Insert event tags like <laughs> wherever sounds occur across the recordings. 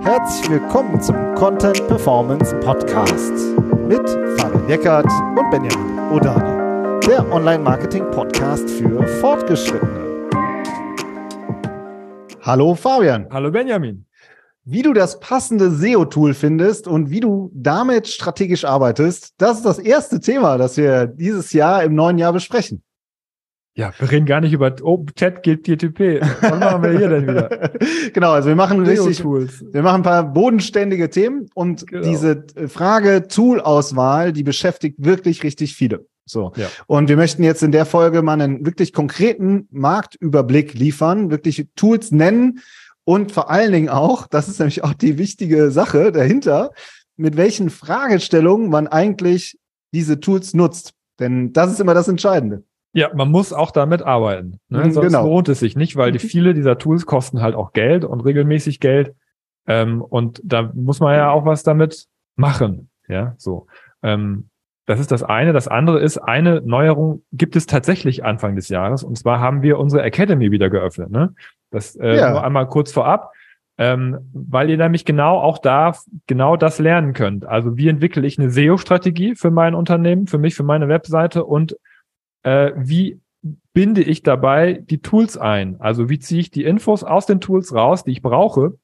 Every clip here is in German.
Herzlich willkommen zum Content Performance Podcast mit Fabian Eckert und Benjamin Odani, der Online-Marketing-Podcast für Fortgeschrittene. Hallo Fabian. Hallo Benjamin. Wie du das passende SEO-Tool findest und wie du damit strategisch arbeitest, das ist das erste Thema, das wir dieses Jahr im neuen Jahr besprechen. Ja, wir reden gar nicht über oh, Chat GTP. Was machen wir hier denn wieder? <laughs> genau, also wir machen richtig, wir machen ein paar bodenständige Themen und genau. diese Frage Tool-Auswahl, die beschäftigt wirklich richtig viele. So. Ja. Und wir möchten jetzt in der Folge mal einen wirklich konkreten Marktüberblick liefern, wirklich Tools nennen und vor allen Dingen auch, <laughs> das ist nämlich auch die wichtige Sache dahinter, mit welchen Fragestellungen man eigentlich diese Tools nutzt. Denn das ist immer das Entscheidende. Ja, man muss auch damit arbeiten. Ne? Mhm, Sonst genau. lohnt es sich nicht, weil die mhm. viele dieser Tools kosten halt auch Geld und regelmäßig Geld. Ähm, und da muss man ja auch was damit machen. Ja, so. Ähm, das ist das eine. Das andere ist, eine Neuerung gibt es tatsächlich Anfang des Jahres. Und zwar haben wir unsere Academy wieder geöffnet. Ne? Das äh, ja. nur einmal kurz vorab. Ähm, weil ihr nämlich genau auch da genau das lernen könnt. Also wie entwickle ich eine SEO-Strategie für mein Unternehmen, für mich, für meine Webseite und äh, wie binde ich dabei die Tools ein? Also wie ziehe ich die Infos aus den Tools raus, die ich brauche,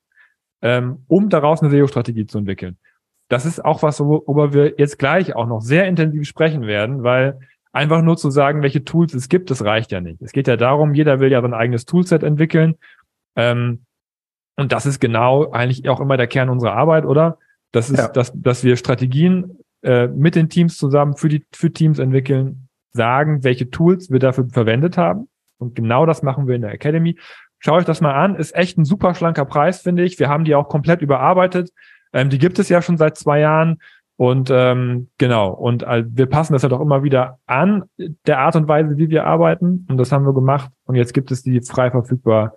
ähm, um daraus eine SEO-Strategie zu entwickeln. Das ist auch was, worüber wir jetzt gleich auch noch sehr intensiv sprechen werden, weil einfach nur zu sagen, welche Tools es gibt, das reicht ja nicht. Es geht ja darum, jeder will ja sein eigenes Toolset entwickeln. Ähm, und das ist genau eigentlich auch immer der Kern unserer Arbeit, oder? Das ist, ja. dass, dass wir Strategien äh, mit den Teams zusammen für die für Teams entwickeln, sagen, welche Tools wir dafür verwendet haben. Und genau das machen wir in der Academy. Schaut euch das mal an. Ist echt ein super schlanker Preis, finde ich. Wir haben die auch komplett überarbeitet. Ähm, die gibt es ja schon seit zwei Jahren. Und ähm, genau, und äh, wir passen das halt auch immer wieder an, der Art und Weise, wie wir arbeiten. Und das haben wir gemacht. Und jetzt gibt es die frei verfügbar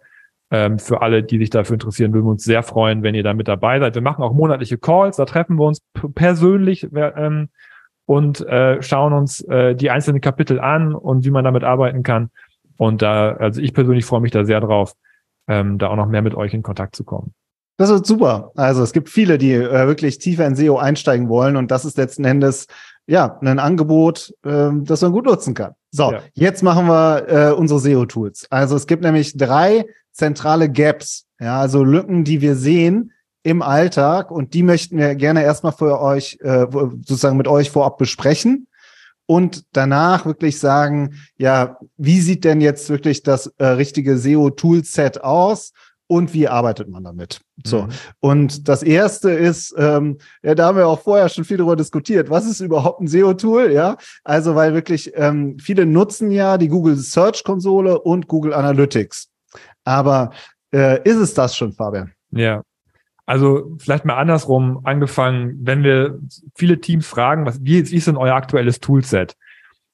ähm, für alle, die sich dafür interessieren. Würden wir uns sehr freuen, wenn ihr da mit dabei seid. Wir machen auch monatliche Calls, da treffen wir uns persönlich. Ähm, und äh, schauen uns äh, die einzelnen Kapitel an und wie man damit arbeiten kann. Und da, also ich persönlich freue mich da sehr drauf, ähm, da auch noch mehr mit euch in Kontakt zu kommen. Das wird super. Also es gibt viele, die äh, wirklich tiefer in SEO einsteigen wollen und das ist letzten Endes ja ein Angebot, äh, das man gut nutzen kann. So, ja. jetzt machen wir äh, unsere SEO-Tools. Also es gibt nämlich drei zentrale Gaps, ja, also Lücken, die wir sehen, im Alltag und die möchten wir gerne erstmal für euch, äh, sozusagen mit euch vorab besprechen und danach wirklich sagen, ja, wie sieht denn jetzt wirklich das äh, richtige SEO-Toolset aus? Und wie arbeitet man damit? So. Mhm. Und das erste ist, ähm, ja, da haben wir auch vorher schon viel darüber diskutiert. Was ist überhaupt ein SEO-Tool? Ja, also, weil wirklich ähm, viele nutzen ja die Google Search Konsole und Google Analytics. Aber äh, ist es das schon, Fabian? Ja, also vielleicht mal andersrum angefangen, wenn wir viele Teams fragen, was, wie, wie ist denn euer aktuelles Toolset?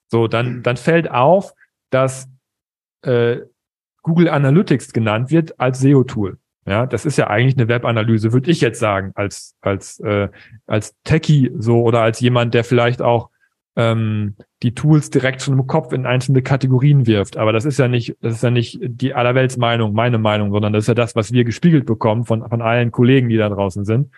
So, dann, mhm. dann fällt auf, dass äh, Google Analytics genannt wird als SEO-Tool. Ja, das ist ja eigentlich eine Webanalyse, würde ich jetzt sagen, als, als, äh, als Techie so oder als jemand, der vielleicht auch ähm, die Tools direkt schon im Kopf in einzelne Kategorien wirft. Aber das ist ja nicht, das ist ja nicht die allerwelts Meinung, meine Meinung, sondern das ist ja das, was wir gespiegelt bekommen von, von allen Kollegen, die da draußen sind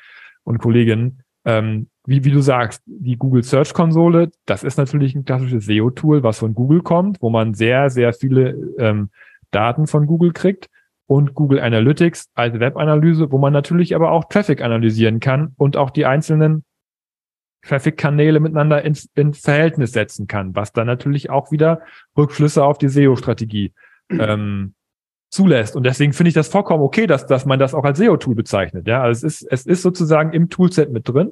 und Kolleginnen. Ähm, wie, wie du sagst, die Google Search Konsole, das ist natürlich ein klassisches SEO-Tool, was von Google kommt, wo man sehr, sehr viele ähm, Daten von Google kriegt und Google Analytics als Webanalyse, wo man natürlich aber auch Traffic analysieren kann und auch die einzelnen Traffic-Kanäle miteinander in, in Verhältnis setzen kann, was dann natürlich auch wieder Rückschlüsse auf die SEO-Strategie ähm, zulässt. Und deswegen finde ich das vollkommen okay, dass, dass man das auch als SEO-Tool bezeichnet. Ja, also es ist, es ist sozusagen im Toolset mit drin.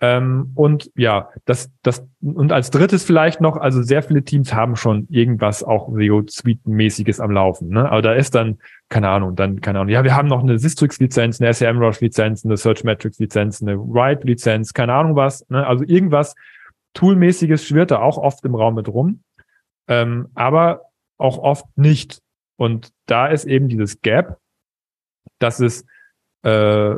Ähm, und ja, das, das, und als drittes vielleicht noch, also sehr viele Teams haben schon irgendwas auch SEO-Suite-mäßiges am Laufen. Ne? Aber da ist dann, keine Ahnung, dann, keine Ahnung, ja, wir haben noch eine Sistrix-Lizenz, eine SEMrush-Lizenz, eine Search-Metrics-Lizenz, eine Write-Lizenz, keine Ahnung was. Ne? Also irgendwas Toolmäßiges schwirrt da auch oft im Raum mit rum. Ähm, aber auch oft nicht. Und da ist eben dieses Gap, dass es äh,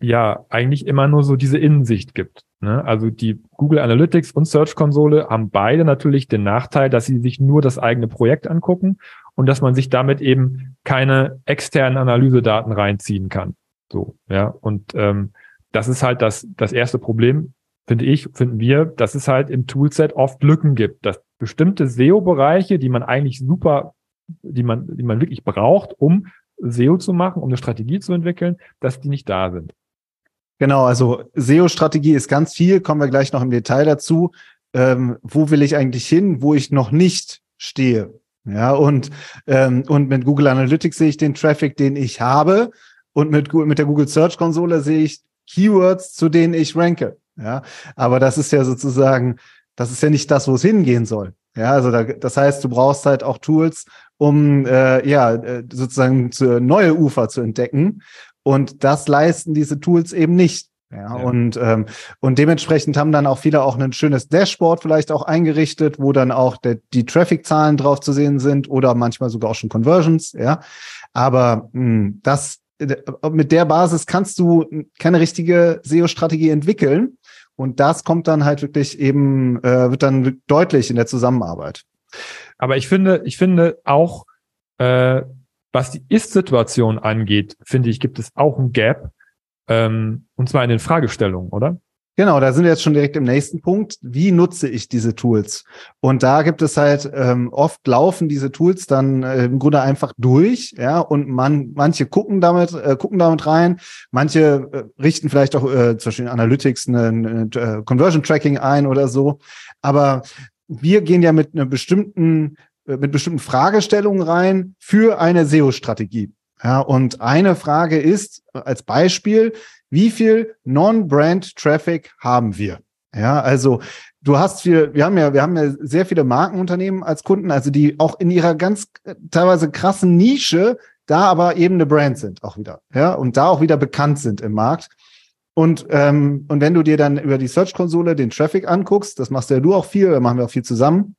ja eigentlich immer nur so diese Innensicht gibt. Ne? Also die Google Analytics und Search Konsole haben beide natürlich den Nachteil, dass sie sich nur das eigene Projekt angucken und dass man sich damit eben keine externen Analysedaten reinziehen kann. So, ja. Und ähm, das ist halt das, das erste Problem, finde ich, finden wir, dass es halt im Toolset oft Lücken gibt, dass bestimmte SEO-Bereiche, die man eigentlich super, die man, die man wirklich braucht, um SEO zu machen, um eine Strategie zu entwickeln, dass die nicht da sind. Genau, also SEO-Strategie ist ganz viel, kommen wir gleich noch im Detail dazu. Ähm, wo will ich eigentlich hin, wo ich noch nicht stehe? Ja, und, ähm, und mit Google Analytics sehe ich den Traffic, den ich habe. Und mit, mit der Google Search Konsole sehe ich Keywords, zu denen ich ranke. Ja, aber das ist ja sozusagen, das ist ja nicht das, wo es hingehen soll. Ja, also da, das heißt, du brauchst halt auch Tools, um äh, ja äh, sozusagen zu, neue Ufer zu entdecken. Und das leisten diese Tools eben nicht. Ja, ja, und ähm, und dementsprechend haben dann auch viele auch ein schönes Dashboard vielleicht auch eingerichtet, wo dann auch der, die Traffic-Zahlen drauf zu sehen sind oder manchmal sogar auch schon Conversions. Ja, aber mh, hm, das mit der Basis kannst du keine richtige SEO-Strategie entwickeln. Und das kommt dann halt wirklich eben, äh, wird dann deutlich in der Zusammenarbeit. Aber ich finde, ich finde auch, äh, was die Ist-Situation angeht, finde ich, gibt es auch ein Gap, ähm, und zwar in den Fragestellungen, oder? Genau, da sind wir jetzt schon direkt im nächsten Punkt. Wie nutze ich diese Tools? Und da gibt es halt ähm, oft laufen diese Tools dann äh, im Grunde einfach durch, ja, und man manche gucken damit äh, gucken damit rein, manche äh, richten vielleicht auch äh, zum Beispiel in Analytics eine, eine äh, Conversion Tracking ein oder so. Aber wir gehen ja mit einer bestimmten mit bestimmten Fragestellungen rein für eine SEO-Strategie. Ja, und eine Frage ist als Beispiel, wie viel Non-Brand-Traffic haben wir? Ja, also du hast viel, wir haben ja, wir haben ja sehr viele Markenunternehmen als Kunden, also die auch in ihrer ganz teilweise krassen Nische da aber eben eine Brand sind auch wieder, ja, und da auch wieder bekannt sind im Markt. Und, ähm, und wenn du dir dann über die Search-Konsole den Traffic anguckst, das machst ja du auch viel, da machen wir auch viel zusammen,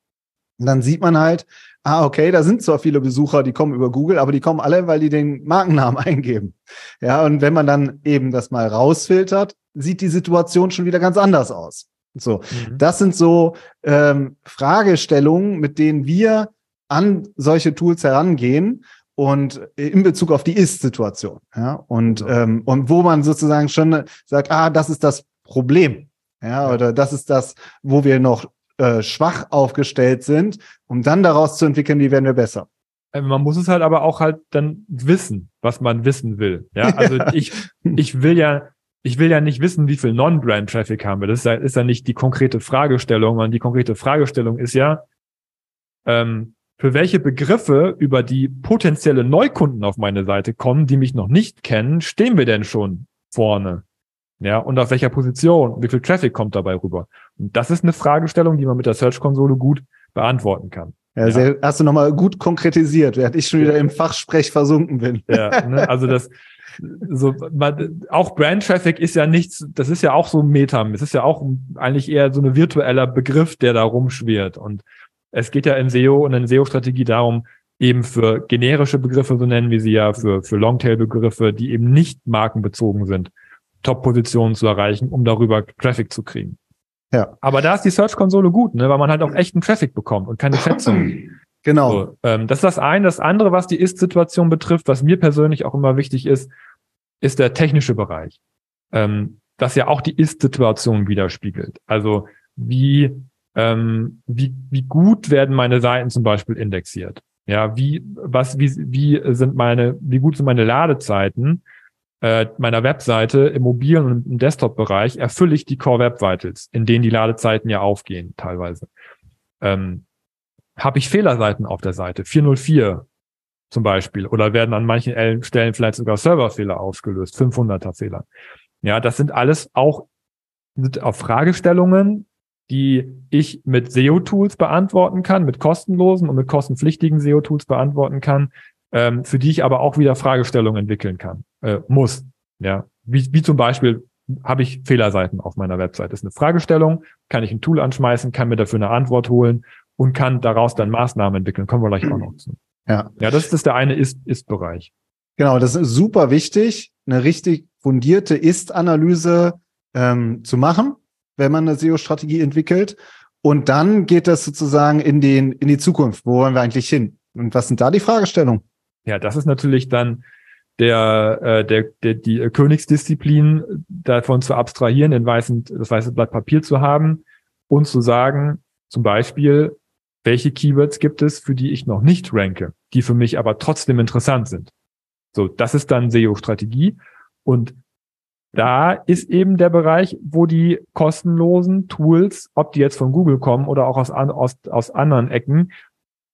dann sieht man halt, ah, okay, da sind zwar viele Besucher, die kommen über Google, aber die kommen alle, weil die den Markennamen <laughs> eingeben. Ja, und wenn man dann eben das mal rausfiltert, sieht die Situation schon wieder ganz anders aus. So, mhm. das sind so ähm, Fragestellungen, mit denen wir an solche Tools herangehen und in Bezug auf die Ist-Situation. Ja, und, ja. Ähm, und wo man sozusagen schon sagt, ah, das ist das Problem. Ja, oder das ist das, wo wir noch äh, schwach aufgestellt sind, um dann daraus zu entwickeln, wie werden wir besser. Äh, man muss es halt aber auch halt dann wissen, was man wissen will. Ja, also <laughs> ich, ich will ja, ich will ja nicht wissen, wie viel Non-Brand-Traffic haben wir. Das ist ja, ist ja nicht die konkrete Fragestellung, sondern die konkrete Fragestellung ist ja, ähm, für welche Begriffe über die potenzielle Neukunden auf meine Seite kommen, die mich noch nicht kennen, stehen wir denn schon vorne? Ja, und auf welcher Position? Wie viel Traffic kommt dabei rüber? Das ist eine Fragestellung, die man mit der Search-Konsole gut beantworten kann. Ja. Sehr, hast du nochmal gut konkretisiert, während ich schon wieder im Fachsprech versunken bin. Ja, ne, also das, so, man, auch Brand Traffic ist ja nichts, das ist ja auch so Metam, es ist ja auch eigentlich eher so ein virtueller Begriff, der da rumschwirrt. Und es geht ja in SEO und in SEO-Strategie darum, eben für generische Begriffe, so nennen wir sie ja, für, für Longtail-Begriffe, die eben nicht markenbezogen sind, Top-Positionen zu erreichen, um darüber Traffic zu kriegen. Ja. Aber da ist die Search-Konsole gut, ne, weil man halt auch echten Traffic bekommt und keine Schätzung. <clears throat> Genau. So, ähm, das ist das eine. Das andere, was die Ist-Situation betrifft, was mir persönlich auch immer wichtig ist, ist der technische Bereich. Ähm, das ja auch die Ist-Situation widerspiegelt. Also wie, ähm, wie, wie gut werden meine Seiten zum Beispiel indexiert? Ja, wie, was, wie, wie sind meine, wie gut sind meine Ladezeiten? Äh, meiner Webseite im mobilen und im Desktop-Bereich erfülle ich die Core Web Vitals, in denen die Ladezeiten ja aufgehen teilweise. Ähm, Habe ich Fehlerseiten auf der Seite, 404 zum Beispiel, oder werden an manchen Stellen vielleicht sogar Serverfehler ausgelöst, 500er Fehler. Ja, das sind alles auch sind auch Fragestellungen, die ich mit SEO-Tools beantworten kann, mit kostenlosen und mit kostenpflichtigen SEO-Tools beantworten kann, ähm, für die ich aber auch wieder Fragestellungen entwickeln kann, äh, muss. Ja, wie, wie zum Beispiel habe ich Fehlerseiten auf meiner Website. Das ist eine Fragestellung, kann ich ein Tool anschmeißen, kann mir dafür eine Antwort holen und kann daraus dann Maßnahmen entwickeln. Kommen wir gleich auch noch zu. Ja, ja das ist der eine Ist-Ist-Bereich. Genau, das ist super wichtig, eine richtig fundierte Ist-Analyse ähm, zu machen, wenn man eine SEO-Strategie entwickelt. Und dann geht das sozusagen in den in die Zukunft. Wo wollen wir eigentlich hin? Und was sind da die Fragestellungen? Ja, das ist natürlich dann der, äh, der, der die Königsdisziplin davon zu abstrahieren, den weißen, das weiße Blatt Papier zu haben und zu sagen, zum Beispiel, welche Keywords gibt es, für die ich noch nicht ranke, die für mich aber trotzdem interessant sind. So, das ist dann SEO-Strategie. Und da ist eben der Bereich, wo die kostenlosen Tools, ob die jetzt von Google kommen oder auch aus, aus, aus anderen Ecken,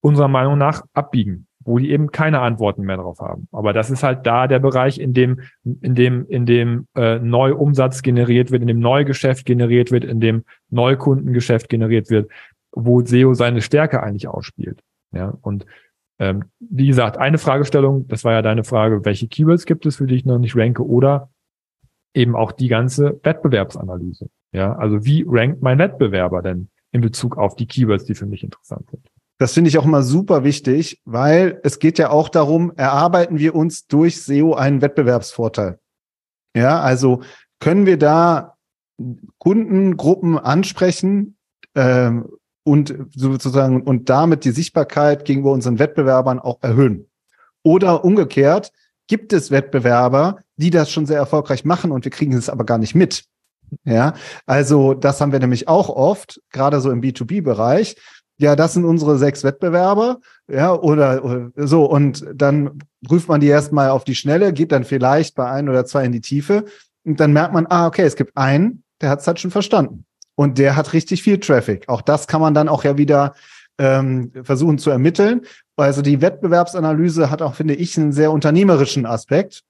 unserer Meinung nach abbiegen, wo die eben keine Antworten mehr drauf haben. Aber das ist halt da der Bereich, in dem, in dem, in dem äh, Neuumsatz generiert wird, in dem Neugeschäft generiert wird, in dem Neukundengeschäft generiert wird, wo SEO seine Stärke eigentlich ausspielt. Ja, und ähm, wie gesagt, eine Fragestellung, das war ja deine Frage, welche Keywords gibt es, für die ich noch nicht ranke, oder eben auch die ganze Wettbewerbsanalyse. Ja, also wie rankt mein Wettbewerber denn in Bezug auf die Keywords, die für mich interessant sind? Das finde ich auch immer super wichtig, weil es geht ja auch darum, erarbeiten wir uns durch SEO einen Wettbewerbsvorteil. Ja, also können wir da Kundengruppen ansprechen ähm, und sozusagen und damit die Sichtbarkeit gegenüber unseren Wettbewerbern auch erhöhen. Oder umgekehrt, gibt es Wettbewerber, die das schon sehr erfolgreich machen und wir kriegen es aber gar nicht mit. Ja, also das haben wir nämlich auch oft, gerade so im B2B-Bereich. Ja, das sind unsere sechs Wettbewerber, ja, oder, oder so. Und dann prüft man die erstmal auf die Schnelle, geht dann vielleicht bei ein oder zwei in die Tiefe. Und dann merkt man, ah, okay, es gibt einen, der hat es halt schon verstanden. Und der hat richtig viel Traffic. Auch das kann man dann auch ja wieder ähm, versuchen zu ermitteln. Also die Wettbewerbsanalyse hat auch, finde ich, einen sehr unternehmerischen Aspekt.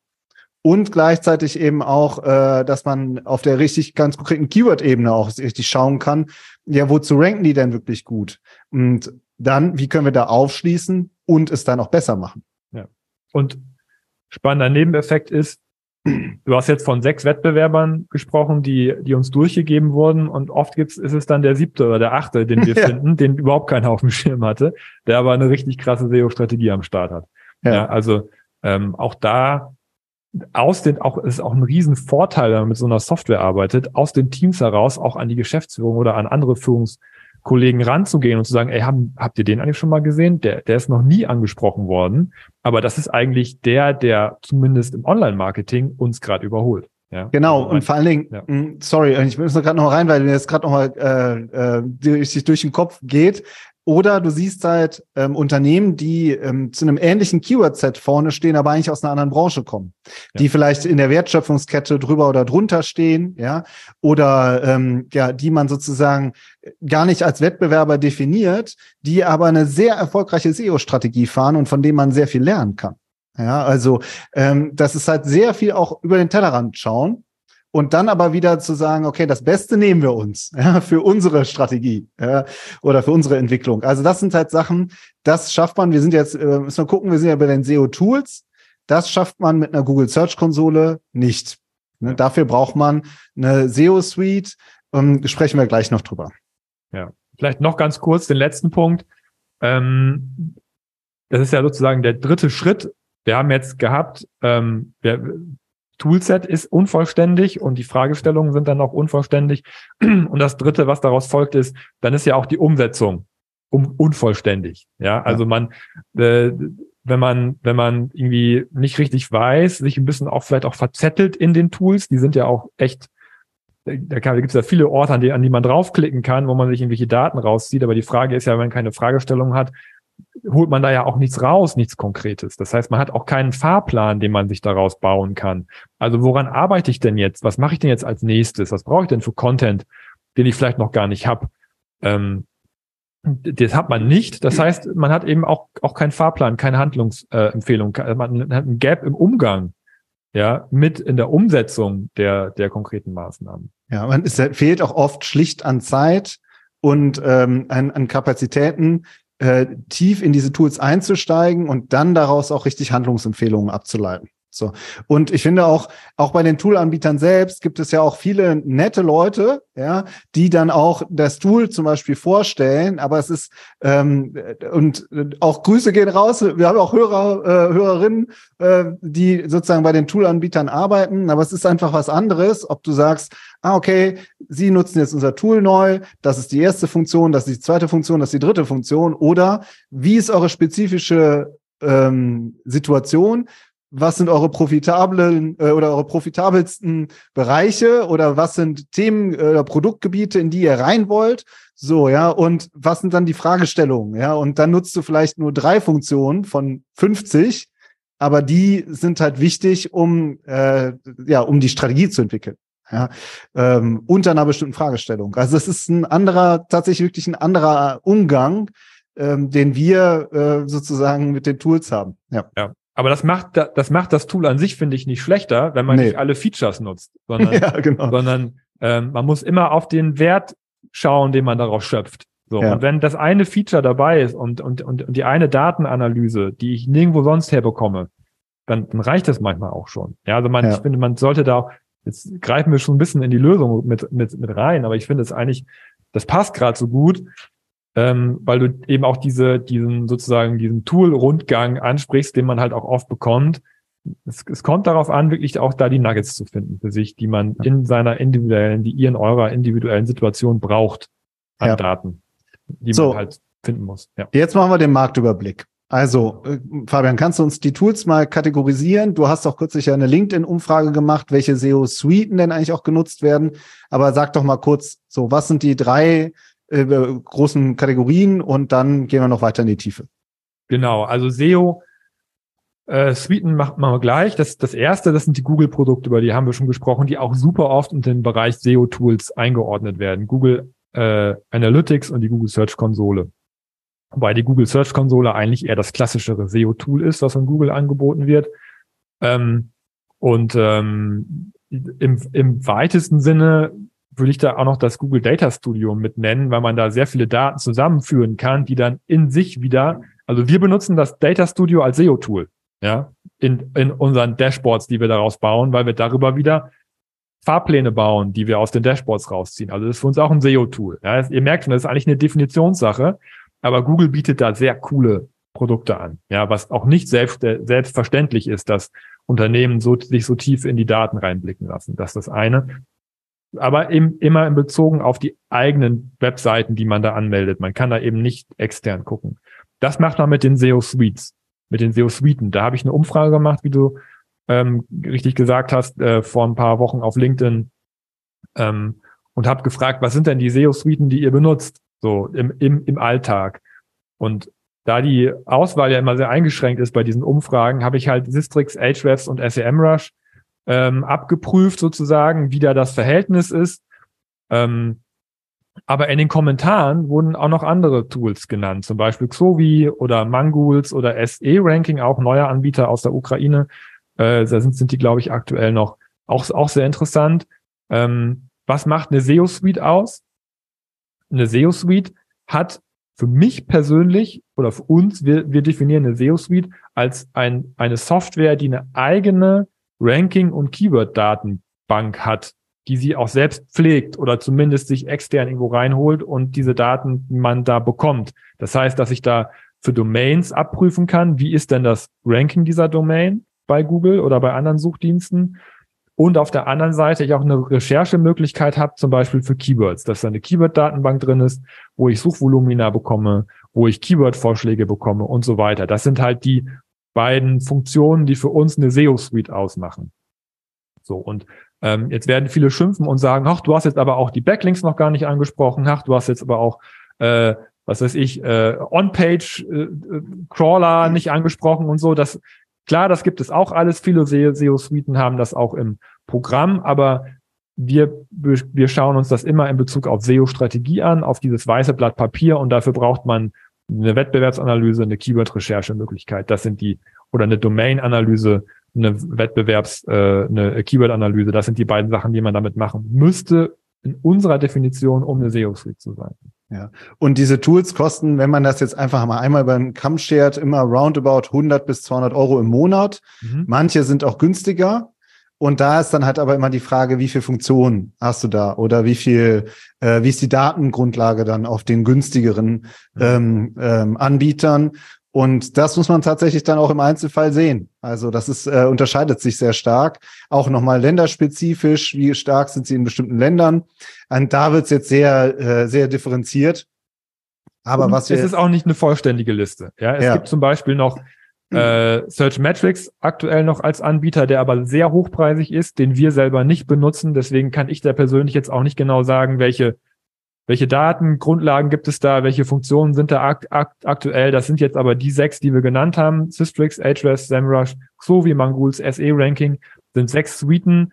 Und gleichzeitig eben auch, äh, dass man auf der richtig ganz konkreten Keyword-Ebene auch richtig schauen kann, ja, wozu ranken die denn wirklich gut? Und dann, wie können wir da aufschließen und es dann auch besser machen? Ja. Und spannender Nebeneffekt ist, Du hast jetzt von sechs Wettbewerbern gesprochen, die, die uns durchgegeben wurden und oft gibt's, ist es dann der siebte oder der achte, den wir <laughs> ja. finden, den überhaupt keiner auf dem Schirm hatte, der aber eine richtig krasse SEO-Strategie am Start hat. Ja, ja also ähm, auch da aus den, auch ist auch ein Riesenvorteil, wenn man mit so einer Software arbeitet, aus den Teams heraus auch an die Geschäftsführung oder an andere Führungs Kollegen ranzugehen und zu sagen, ey, haben, habt ihr den eigentlich schon mal gesehen? Der, der ist noch nie angesprochen worden. Aber das ist eigentlich der, der zumindest im Online-Marketing uns gerade überholt. Ja, genau, also und vor allen Dingen, ja. Mm, sorry, ich muss noch gerade noch rein, weil mir jetzt gerade noch mal äh, äh, durch, durch den Kopf geht. Oder du siehst halt ähm, Unternehmen, die ähm, zu einem ähnlichen Keyword-Set vorne stehen, aber eigentlich aus einer anderen Branche kommen, ja. die vielleicht in der Wertschöpfungskette drüber oder drunter stehen, ja, oder ähm, ja, die man sozusagen gar nicht als Wettbewerber definiert, die aber eine sehr erfolgreiche SEO-Strategie fahren und von dem man sehr viel lernen kann. Ja, also ähm, das ist halt sehr viel auch über den Tellerrand schauen und dann aber wieder zu sagen, okay, das Beste nehmen wir uns <laughs> ja, für unsere Strategie ja, oder für unsere Entwicklung. Also das sind halt Sachen, das schafft man. Wir sind jetzt, äh, müssen wir gucken, wir sind ja bei den SEO-Tools. Das schafft man mit einer Google Search Konsole nicht. Ne, dafür braucht man eine SEO-Suite. Ähm, sprechen wir gleich noch drüber. Ja, vielleicht noch ganz kurz den letzten Punkt. Ähm, das ist ja sozusagen der dritte Schritt. Wir haben jetzt gehabt, ähm, wir, Toolset ist unvollständig und die Fragestellungen sind dann auch unvollständig. <clears throat> Und das dritte, was daraus folgt, ist, dann ist ja auch die Umsetzung um, unvollständig. Ja, also man, äh, wenn man, wenn man irgendwie nicht richtig weiß, sich ein bisschen auch vielleicht auch verzettelt in den Tools, die sind ja auch echt, da, da gibt es ja viele Orte, an die, an die man draufklicken kann, wo man sich irgendwelche Daten rauszieht. Aber die Frage ist ja, wenn man keine Fragestellung hat, holt man da ja auch nichts raus, nichts Konkretes. Das heißt, man hat auch keinen Fahrplan, den man sich daraus bauen kann. Also woran arbeite ich denn jetzt? Was mache ich denn jetzt als nächstes? Was brauche ich denn für Content, den ich vielleicht noch gar nicht habe? Ähm, das hat man nicht. Das heißt, man hat eben auch, auch keinen Fahrplan, keine Handlungsempfehlung. Äh, man hat ein Gap im Umgang, ja, mit in der Umsetzung der, der konkreten Maßnahmen. Ja, man, es fehlt auch oft schlicht an Zeit und ähm, an, an Kapazitäten, äh, tief in diese Tools einzusteigen und dann daraus auch richtig Handlungsempfehlungen abzuleiten. So. Und ich finde auch, auch bei den Tool-Anbietern selbst gibt es ja auch viele nette Leute, ja, die dann auch das Tool zum Beispiel vorstellen. Aber es ist, ähm, und auch Grüße gehen raus. Wir haben auch Hörer, äh, Hörerinnen, äh, die sozusagen bei den Tool-Anbietern arbeiten. Aber es ist einfach was anderes, ob du sagst, ah, okay, Sie nutzen jetzt unser Tool neu, das ist die erste Funktion, das ist die zweite Funktion, das ist die dritte Funktion. Oder wie ist eure spezifische ähm, Situation, was sind eure profitablen äh, oder eure profitabelsten Bereiche oder was sind Themen oder äh, Produktgebiete, in die ihr rein wollt? So, ja, und was sind dann die Fragestellungen? Ja, und dann nutzt du vielleicht nur drei Funktionen von 50, aber die sind halt wichtig, um äh, ja, um die Strategie zu entwickeln. Ja, ähm, unter einer bestimmten Fragestellung. Also es ist ein anderer, tatsächlich wirklich ein anderer Umgang, ähm, den wir äh, sozusagen mit den Tools haben. Ja. ja. Aber das macht, das macht das Tool an sich, finde ich, nicht schlechter, wenn man nee. nicht alle Features nutzt, sondern, <laughs> ja, genau. sondern ähm, man muss immer auf den Wert schauen, den man daraus schöpft. So, ja. und wenn das eine Feature dabei ist und, und, und, und die eine Datenanalyse, die ich nirgendwo sonst herbekomme, dann, dann reicht das manchmal auch schon. Ja, also man, ja. ich finde, man sollte da auch, jetzt greifen wir schon ein bisschen in die Lösung mit, mit, mit rein, aber ich finde es eigentlich, das passt gerade so gut, ähm, weil du eben auch diese, diesen sozusagen diesen Tool-Rundgang ansprichst, den man halt auch oft bekommt. Es, es kommt darauf an, wirklich auch da die Nuggets zu finden für sich, die man in seiner individuellen, die ihr in eurer individuellen Situation braucht an ja. Daten, die so. man halt finden muss. Ja. Jetzt machen wir den Marktüberblick. Also, äh, Fabian, kannst du uns die Tools mal kategorisieren? Du hast auch kürzlich ja eine LinkedIn-Umfrage gemacht, welche SEO-Suiten denn eigentlich auch genutzt werden. Aber sag doch mal kurz, so, was sind die drei äh, großen Kategorien und dann gehen wir noch weiter in die Tiefe. Genau, also SEO äh, Suiten machen wir gleich. Das, das erste, das sind die Google-Produkte, über die haben wir schon gesprochen, die auch super oft in den Bereich SEO-Tools eingeordnet werden. Google äh, Analytics und die Google Search Konsole. Wobei die Google Search Konsole eigentlich eher das klassischere SEO-Tool ist, was von Google angeboten wird. Ähm, und ähm, im, im weitesten Sinne würde ich da auch noch das Google Data Studio mit nennen, weil man da sehr viele Daten zusammenführen kann, die dann in sich wieder, also wir benutzen das Data Studio als SEO-Tool, ja, in, in unseren Dashboards, die wir daraus bauen, weil wir darüber wieder Fahrpläne bauen, die wir aus den Dashboards rausziehen. Also das ist für uns auch ein SEO-Tool. Ja, ihr merkt schon, das ist eigentlich eine Definitionssache, aber Google bietet da sehr coole Produkte an, ja, was auch nicht selbst, äh, selbstverständlich ist, dass Unternehmen so, sich so tief in die Daten reinblicken lassen. Das ist das eine aber eben immer in Bezogen auf die eigenen Webseiten, die man da anmeldet. Man kann da eben nicht extern gucken. Das macht man mit den SEO Suites, mit den SEO Suiten. Da habe ich eine Umfrage gemacht, wie du ähm, richtig gesagt hast, äh, vor ein paar Wochen auf LinkedIn ähm, und habe gefragt, was sind denn die SEO Suiten, die ihr benutzt, so im, im, im Alltag? Und da die Auswahl ja immer sehr eingeschränkt ist bei diesen Umfragen, habe ich halt Sistrix, Ahrefs und SEMrush ähm, abgeprüft sozusagen, wie da das Verhältnis ist. Ähm, aber in den Kommentaren wurden auch noch andere Tools genannt, zum Beispiel Xovi oder Mangools oder SE-Ranking, auch neuer Anbieter aus der Ukraine. Äh, da sind, sind die, glaube ich, aktuell noch auch, auch sehr interessant. Ähm, was macht eine SEO-Suite aus? Eine SEO-Suite hat für mich persönlich oder für uns, wir, wir definieren eine SEO-Suite als ein, eine Software, die eine eigene Ranking- und Keyword-Datenbank hat, die sie auch selbst pflegt oder zumindest sich extern irgendwo reinholt und diese Daten man da bekommt. Das heißt, dass ich da für Domains abprüfen kann, wie ist denn das Ranking dieser Domain bei Google oder bei anderen Suchdiensten. Und auf der anderen Seite ich auch eine Recherchemöglichkeit habe, zum Beispiel für Keywords, dass da eine Keyword-Datenbank drin ist, wo ich Suchvolumina bekomme, wo ich Keyword-Vorschläge bekomme und so weiter. Das sind halt die beiden Funktionen, die für uns eine SEO-Suite ausmachen. So, und ähm, jetzt werden viele schimpfen und sagen, ach, du hast jetzt aber auch die Backlinks noch gar nicht angesprochen, ach, du hast jetzt aber auch, äh, was weiß ich, äh, On-Page-Crawler äh, nicht angesprochen und so. Das, klar, das gibt es auch alles. Viele SEO-Suiten haben das auch im Programm, aber wir, wir schauen uns das immer in Bezug auf SEO-Strategie an, auf dieses weiße Blatt Papier und dafür braucht man eine Wettbewerbsanalyse, eine Keyword-Recherche-Möglichkeit. Das sind die, oder eine Domain-Analyse, eine Wettbewerbs-, äh, eine Keyword-Analyse. Das sind die beiden Sachen, die man damit machen müsste, in unserer Definition, um eine SEO-Suite zu sein. Ja. Und diese Tools kosten, wenn man das jetzt einfach mal einmal beim Kamm schert, immer roundabout 100 bis 200 Euro im Monat. Mhm. Manche sind auch günstiger. Und da ist dann halt aber immer die Frage, wie viel Funktionen hast du da oder wie viel, äh, wie ist die Datengrundlage dann auf den günstigeren mhm. ähm, ähm, Anbietern? Und das muss man tatsächlich dann auch im Einzelfall sehen. Also das ist, äh, unterscheidet sich sehr stark. Auch nochmal länderspezifisch, wie stark sind sie in bestimmten Ländern. Und da wird es jetzt sehr, äh, sehr differenziert. Aber Und was wir. Es ist auch nicht eine vollständige Liste. Ja, es ja. gibt zum Beispiel noch Äh, Search Metrics aktuell noch als Anbieter, der aber sehr hochpreisig ist, den wir selber nicht benutzen. Deswegen kann ich da persönlich jetzt auch nicht genau sagen, welche, welche Daten, Grundlagen gibt es da, welche Funktionen sind da akt, akt, aktuell. Das sind jetzt aber die sechs, die wir genannt haben. Systrix, Ahrefs, SEMrush, Xovi, Mangools, SE Ranking sind sechs Suiten,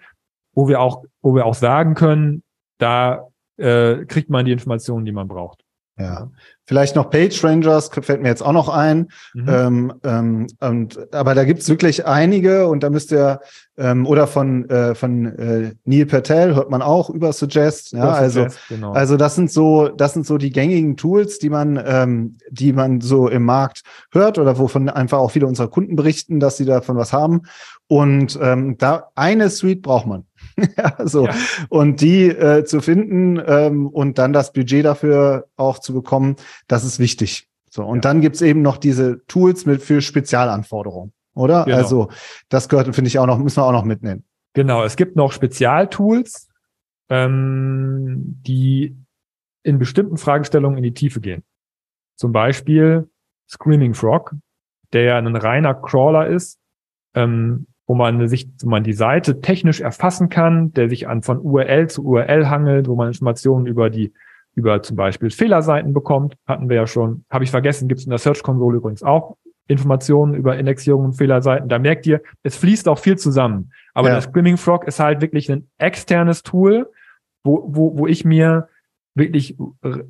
wo wir auch, wo wir auch sagen können, da äh, kriegt man die Informationen, die man braucht. Ja, vielleicht noch Page Rangers fällt mir jetzt auch noch ein. Mhm. Ähm, ähm, und, aber da gibt's wirklich einige und da müsst ihr ähm, oder von äh, von äh, Neil Patel hört man auch über Suggest. Ja, über also Suggest, genau. also das sind so das sind so die gängigen Tools, die man ähm, die man so im Markt hört oder wovon einfach auch viele unserer Kunden berichten, dass sie davon was haben. Und ähm, da eine Suite braucht man. <laughs> ja, so. Ja. Und die äh, zu finden ähm, und dann das Budget dafür auch zu bekommen, das ist wichtig. So, und ja. dann gibt's eben noch diese Tools mit für Spezialanforderungen, oder? Genau. Also, das gehört, finde ich, auch noch, müssen wir auch noch mitnehmen. Genau, es gibt noch Spezialtools, ähm, die in bestimmten Fragestellungen in die Tiefe gehen. Zum Beispiel Screaming Frog, der ja ein reiner Crawler ist, ähm, wo man sich, wo man die Seite technisch erfassen kann, der sich an von URL zu URL hangelt, wo man Informationen über die, über zum Beispiel Fehlerseiten bekommt, hatten wir ja schon, habe ich vergessen, gibt es in der Search Console übrigens auch Informationen über Indexierung und Fehlerseiten. Da merkt ihr, es fließt auch viel zusammen. Aber ja. der Screaming Frog ist halt wirklich ein externes Tool, wo, wo, wo ich mir wirklich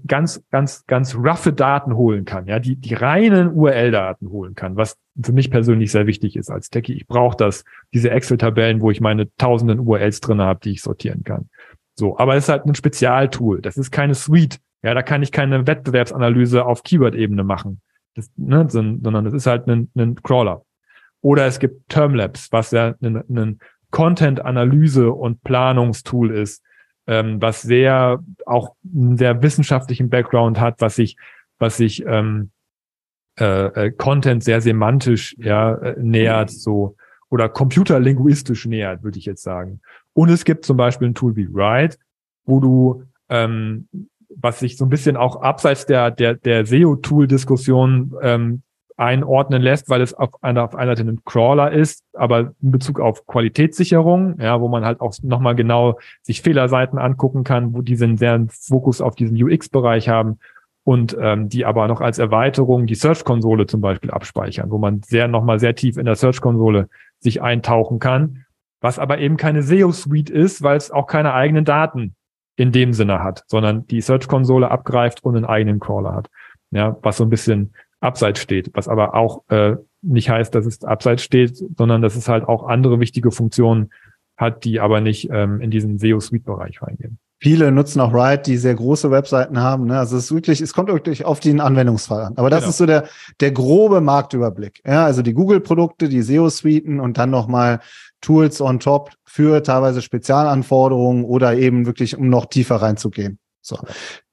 ganz, ganz, ganz roughe Daten holen kann, ja, die, die reinen URL-Daten holen kann, was für mich persönlich sehr wichtig ist als Techie. Ich brauche das, diese Excel-Tabellen, wo ich meine tausenden URLs drin habe, die ich sortieren kann. So, aber es ist halt ein Spezialtool. Das ist keine Suite. Ja, da kann ich keine Wettbewerbsanalyse auf Keyword-Ebene machen, das, ne, sondern das ist halt ein, ein Crawler. Oder es gibt Termlabs, was ja ein, ein Content-Analyse und Planungstool ist, ähm, was sehr auch einen sehr wissenschaftlichen Background hat, was sich, was sich ähm, äh, äh, Content sehr semantisch ja, äh, nähert, so oder computerlinguistisch nähert, würde ich jetzt sagen. Und es gibt zum Beispiel ein Tool wie Write, wo du ähm, was sich so ein bisschen auch abseits der der der SEO-Tool-Diskussion ähm, einordnen lässt, weil es auf einer, auf einer Seite ein Crawler ist, aber in Bezug auf Qualitätssicherung, ja, wo man halt auch nochmal genau sich Fehlerseiten angucken kann, wo die einen sehr Fokus auf diesen UX-Bereich haben und ähm, die aber noch als Erweiterung die Search-Konsole zum Beispiel abspeichern, wo man sehr nochmal sehr tief in der Search-Konsole sich eintauchen kann, was aber eben keine SEO-Suite ist, weil es auch keine eigenen Daten in dem Sinne hat, sondern die Search-Konsole abgreift und einen eigenen Crawler hat. Ja, was so ein bisschen abseits steht, was aber auch äh, nicht heißt, dass es abseits steht, sondern dass es halt auch andere wichtige Funktionen hat, die aber nicht ähm, in diesen SEO-Suite-Bereich reingehen. Viele nutzen auch Ride, die sehr große Webseiten haben. Ne? Also es ist wirklich, es kommt wirklich auf den Anwendungsfall an. Aber das genau. ist so der, der grobe Marktüberblick. Ja, also die Google-Produkte, die SEO-Suiten und dann nochmal Tools on top für teilweise Spezialanforderungen oder eben wirklich, um noch tiefer reinzugehen. So.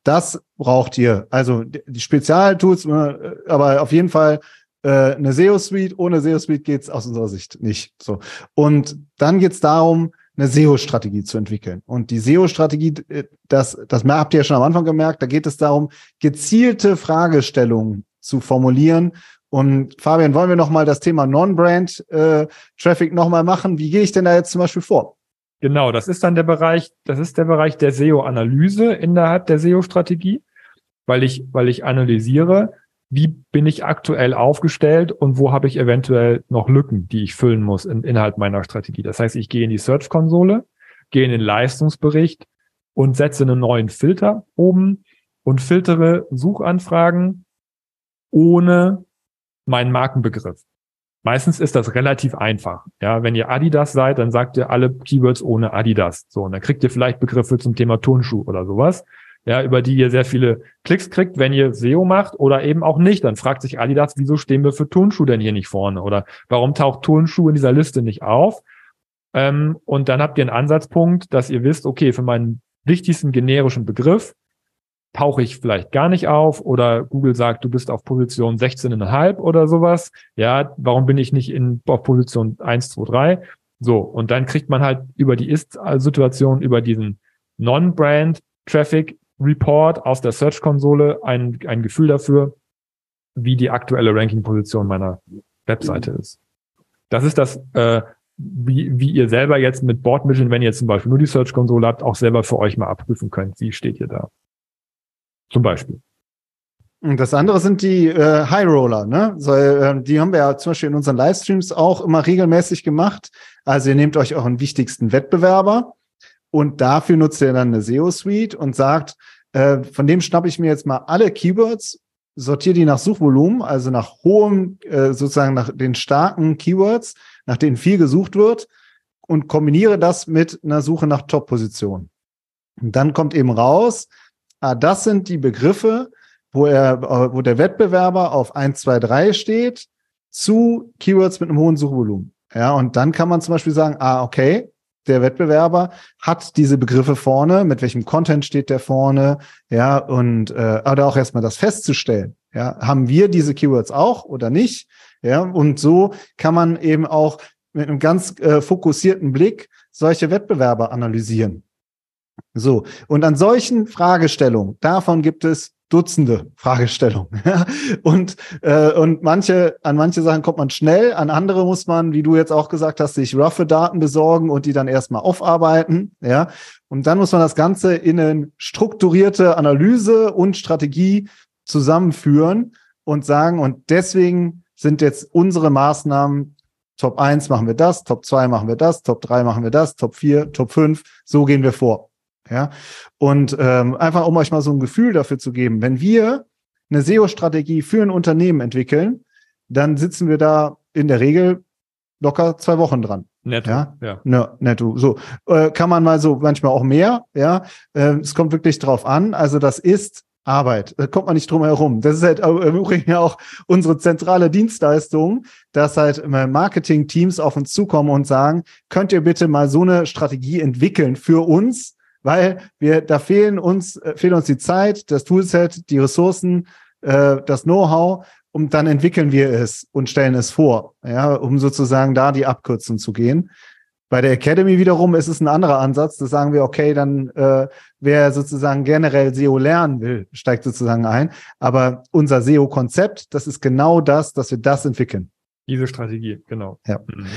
Das braucht ihr. Also die Spezialtools, äh, aber auf jeden Fall äh, eine SEO-Suite. Ohne SEO-Suite geht's aus unserer Sicht nicht. So. Und dann geht's darum, eine SEO-Strategie zu entwickeln. Und die SEO-Strategie, äh, das, das habt ihr ja schon am Anfang gemerkt, da geht es darum, gezielte Fragestellungen zu formulieren. Und Fabian, wollen wir nochmal das Thema Non-Brand-Traffic äh, nochmal machen? Wie gehe ich denn da jetzt zum Beispiel vor? Genau, das ist dann der Bereich, das ist der Bereich der SEO-Analyse innerhalb der SEO-Strategie, weil ich, weil ich analysiere, wie bin ich aktuell aufgestellt und wo habe ich eventuell noch Lücken, die ich füllen muss in, innerhalb meiner Strategie. Das heißt, ich gehe in die Search-Konsole, gehe in den Leistungsbericht und setze einen neuen Filter oben und filtere Suchanfragen ohne meinen Markenbegriff. Meistens ist das relativ einfach. Ja, wenn ihr Adidas seid, dann sagt ihr alle Keywords ohne Adidas. So, und dann kriegt ihr vielleicht Begriffe zum Thema Turnschuh oder sowas. Ja, über die ihr sehr viele Klicks kriegt, wenn ihr SEO macht oder eben auch nicht. Dann fragt sich Adidas, wieso stehen wir für Turnschuh denn hier nicht vorne? Oder warum taucht Turnschuh in dieser Liste nicht auf? Ähm, und dann habt ihr einen Ansatzpunkt, dass ihr wisst, okay, für meinen wichtigsten generischen Begriff tauche ich vielleicht gar nicht auf oder Google sagt, du bist auf Position 16,5 oder sowas. Ja, warum bin ich nicht in, auf Position 1, 2, 3? So, und dann kriegt man halt über die Ist-Situation, über diesen Non-Brand Traffic Report aus der Search-Konsole ein, ein Gefühl dafür, wie die aktuelle Ranking-Position meiner, Webseite ist. Das ist das, äh, wie, wie ihr selber jetzt mit Board Vision, wenn ihr zum Beispiel nur die Search-Konsole habt, auch selber für euch mal abprüfen könnt. Wie steht ihr da? Zum Beispiel. Und das andere sind die äh, High Roller, ne? So, äh, die haben wir ja zum Beispiel in unseren Livestreams auch immer regelmäßig gemacht. Also ihr nehmt euch euren wichtigsten Wettbewerber und dafür nutzt ihr dann eine SEO-Suite und sagt, äh, von dem schnappe ich mir jetzt mal alle Keywords, sortiere die nach Suchvolumen, also nach hohem, äh, sozusagen nach den starken Keywords, nach denen viel gesucht wird und kombiniere das mit einer Suche nach Top-Positionen. Und dann kommt eben raus, ah, das sind die Begriffe, wo er, wo der Wettbewerber auf 1, 2, 3 steht, zu Keywords mit einem hohen Suchvolumen. Ja, und dann kann man zum Beispiel sagen, ah, okay, der Wettbewerber hat diese Begriffe vorne, mit welchem Content steht der vorne, ja, und äh, oder auch erstmal das festzustellen. Ja, haben wir diese Keywords auch oder nicht? Ja, und so kann man eben auch mit einem ganz äh, fokussierten Blick solche Wettbewerber analysieren. So, und an solchen Fragestellungen, davon gibt es Dutzende Fragestellungen. <laughs> und, äh, und manche, an manche Sachen kommt man schnell, an andere muss man, wie du jetzt auch gesagt hast, sich roughe Daten besorgen und die dann erstmal aufarbeiten. Ja. Und dann muss man das Ganze in eine strukturierte Analyse und Strategie zusammenführen und sagen, und deswegen sind jetzt unsere Maßnahmen Top 1 machen wir das, Top 2 machen wir das, Top 3 machen wir das, Top 4, Top 5, so gehen wir vor. Ja, und ähm, einfach um euch mal so ein Gefühl dafür zu geben, wenn wir eine SEO-Strategie für ein Unternehmen entwickeln, dann sitzen wir da in der Regel locker zwei Wochen dran. Netto. Ja, ja. Ne, netto. So äh, kann man mal so manchmal auch mehr. Ja, äh, es kommt wirklich drauf an. Also das ist Arbeit. Da kommt man nicht drum herum. Das ist halt im Übrigen ja auch unsere zentrale Dienstleistung, dass halt Marketing-Teams auf uns zukommen und sagen, könnt ihr bitte mal so eine Strategie entwickeln für uns, weil wir, da fehlen uns, äh, fehlt uns die Zeit, das Toolset, die Ressourcen, äh, das Know-how und dann entwickeln wir es und stellen es vor, ja, um sozusagen da die Abkürzung zu gehen. Bei der Academy wiederum ist es ein anderer Ansatz. Da sagen wir, okay, dann äh, wer sozusagen generell SEO lernen will, steigt sozusagen ein. Aber unser SEO-Konzept, das ist genau das, dass wir das entwickeln. Diese Strategie, genau. Ja. Mhm.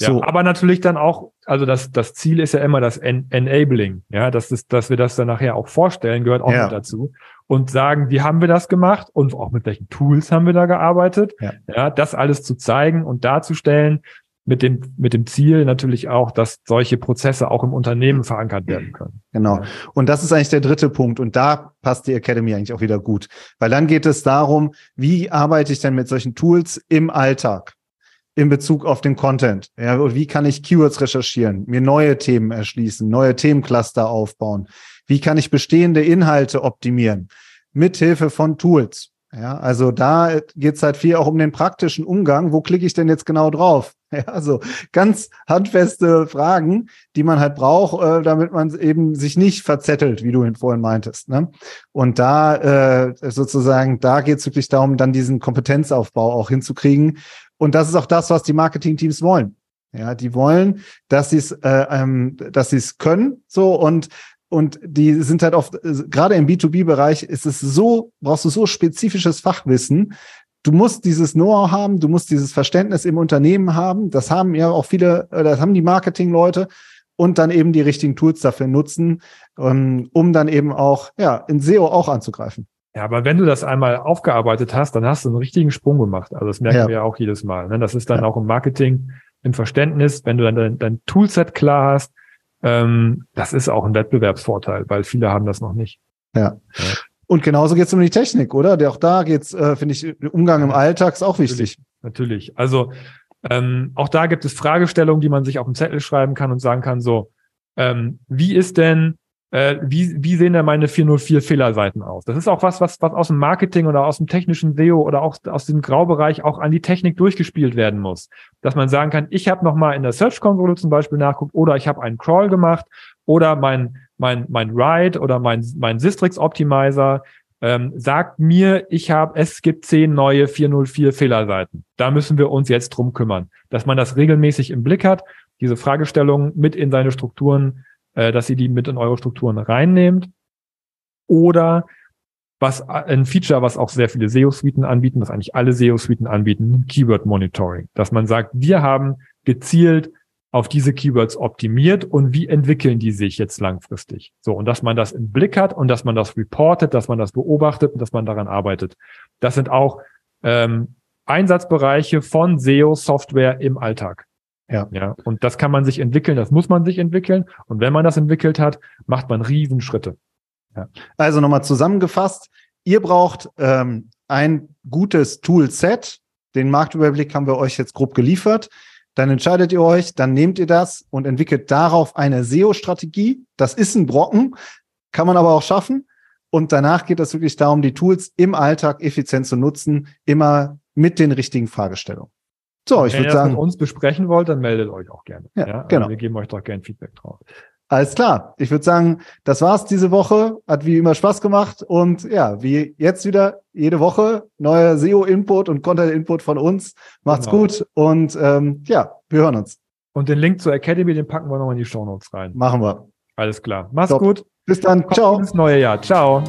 Ja, aber natürlich dann auch, also das, das Ziel ist ja immer das en Enabling, ja, das ist, dass wir das dann nachher auch vorstellen, gehört auch ja. mit dazu und sagen, wie haben wir das gemacht und auch mit welchen Tools haben wir da gearbeitet, ja, ja das alles zu zeigen und darzustellen, mit dem, mit dem Ziel natürlich auch, dass solche Prozesse auch im Unternehmen verankert werden können. Genau. Und das ist eigentlich der dritte Punkt. Und da passt die Academy eigentlich auch wieder gut. Weil dann geht es darum, wie arbeite ich denn mit solchen Tools im Alltag? In Bezug auf den Content. Ja, wie kann ich Keywords recherchieren, mir neue Themen erschließen, neue Themencluster aufbauen? Wie kann ich bestehende Inhalte optimieren? Mithilfe von Tools. Ja, also da geht's halt viel auch um den praktischen Umgang. Wo klicke ich denn jetzt genau drauf? <laughs> Ja, also ganz handfeste Fragen, die man halt braucht, äh, damit man eben sich nicht verzettelt, wie du vorhin meintest. Ne? Und da äh, sozusagen, da geht's wirklich darum, dann diesen Kompetenzaufbau auch hinzukriegen, und das ist auch das, was die Marketing-Teams wollen. Ja, die wollen, dass sie es, äh, ähm, dass sie es können, so und und die sind halt oft gerade im B2B-Bereich ist es so brauchst du so spezifisches Fachwissen. Du musst dieses Know-how haben, du musst dieses Verständnis im Unternehmen haben. Das haben ja auch viele, äh, das haben die Marketing-Leute und dann eben die richtigen Tools dafür nutzen, um, um dann eben auch ja in SEO auch anzugreifen. Ja, aber wenn du das einmal aufgearbeitet hast, dann hast du einen richtigen Sprung gemacht. Also das merken ja. wir ja auch jedes Mal. Ne? Das ist dann ja. auch im Marketing, im Verständnis, wenn du dann dein, dein Toolset klar hast, ähm, das ist auch ein Wettbewerbsvorteil, weil viele haben das noch nicht. Ja. ja. Und genauso geht es um die Technik, oder? Der auch da geht's, äh, finde ich, Umgang im Alltag ist auch wichtig. Natürlich. natürlich. Also ähm, auch da gibt es Fragestellungen, die man sich auf den Zettel schreiben kann und sagen kann, so, ähm, wie ist denn äh, wie, wie sehen denn meine 404 Fehlerseiten aus? Das ist auch was, was, was aus dem Marketing oder aus dem technischen SEO oder auch aus dem Graubereich auch an die Technik durchgespielt werden muss. Dass man sagen kann, ich habe nochmal in der Search-Konsole zum Beispiel nachguckt oder ich habe einen Crawl gemacht oder mein, mein, mein Ride oder mein, mein Sistrix-Optimizer ähm, sagt mir, ich habe, es gibt zehn neue 404 Fehlerseiten. Da müssen wir uns jetzt drum kümmern. Dass man das regelmäßig im Blick hat, diese Fragestellungen mit in seine Strukturen äh, dass ihr die mit in eure Strukturen reinnehmt. Oder was ein Feature, was auch sehr viele SEO-Suiten anbieten, was eigentlich alle SEO-Suiten anbieten, Keyword Monitoring. Dass man sagt, wir haben gezielt auf diese Keywords optimiert und wie entwickeln die sich jetzt langfristig? So, und dass man das im Blick hat und dass man das reportet, dass man das beobachtet und dass man daran arbeitet. Das sind auch ähm, Einsatzbereiche von SEO-Software im Alltag. Ja. ja. Und das kann man sich entwickeln, das muss man sich entwickeln. Und wenn man das entwickelt hat, macht man Riesenschritte. Ja. Also nochmal zusammengefasst, ihr braucht ähm, ein gutes Toolset. Den Marktüberblick haben wir euch jetzt grob geliefert. Dann entscheidet ihr euch, dann nehmt ihr das und entwickelt darauf eine SEO-Strategie. Das ist ein Brocken, kann man aber auch schaffen. Und danach geht es wirklich darum, die Tools im Alltag effizient zu nutzen, immer mit den richtigen Fragestellungen. So, ich würde sagen. Wenn ihr uns besprechen wollt, dann meldet euch auch gerne. Ja, ja? Also genau. wir geben euch doch gerne Feedback drauf. Alles klar. Ich würde sagen, das war's diese Woche. Hat wie immer Spaß gemacht. Und ja, wie jetzt wieder jede Woche neuer SEO-Input und Content-Input von uns. Macht's genau. gut und ähm, ja, wir hören uns. Und den Link zur Academy, den packen wir nochmal in die Show Notes rein. Machen wir. Alles klar. Mach's Top. gut. Bis dann. Ciao. Bis neue Jahr. Ciao.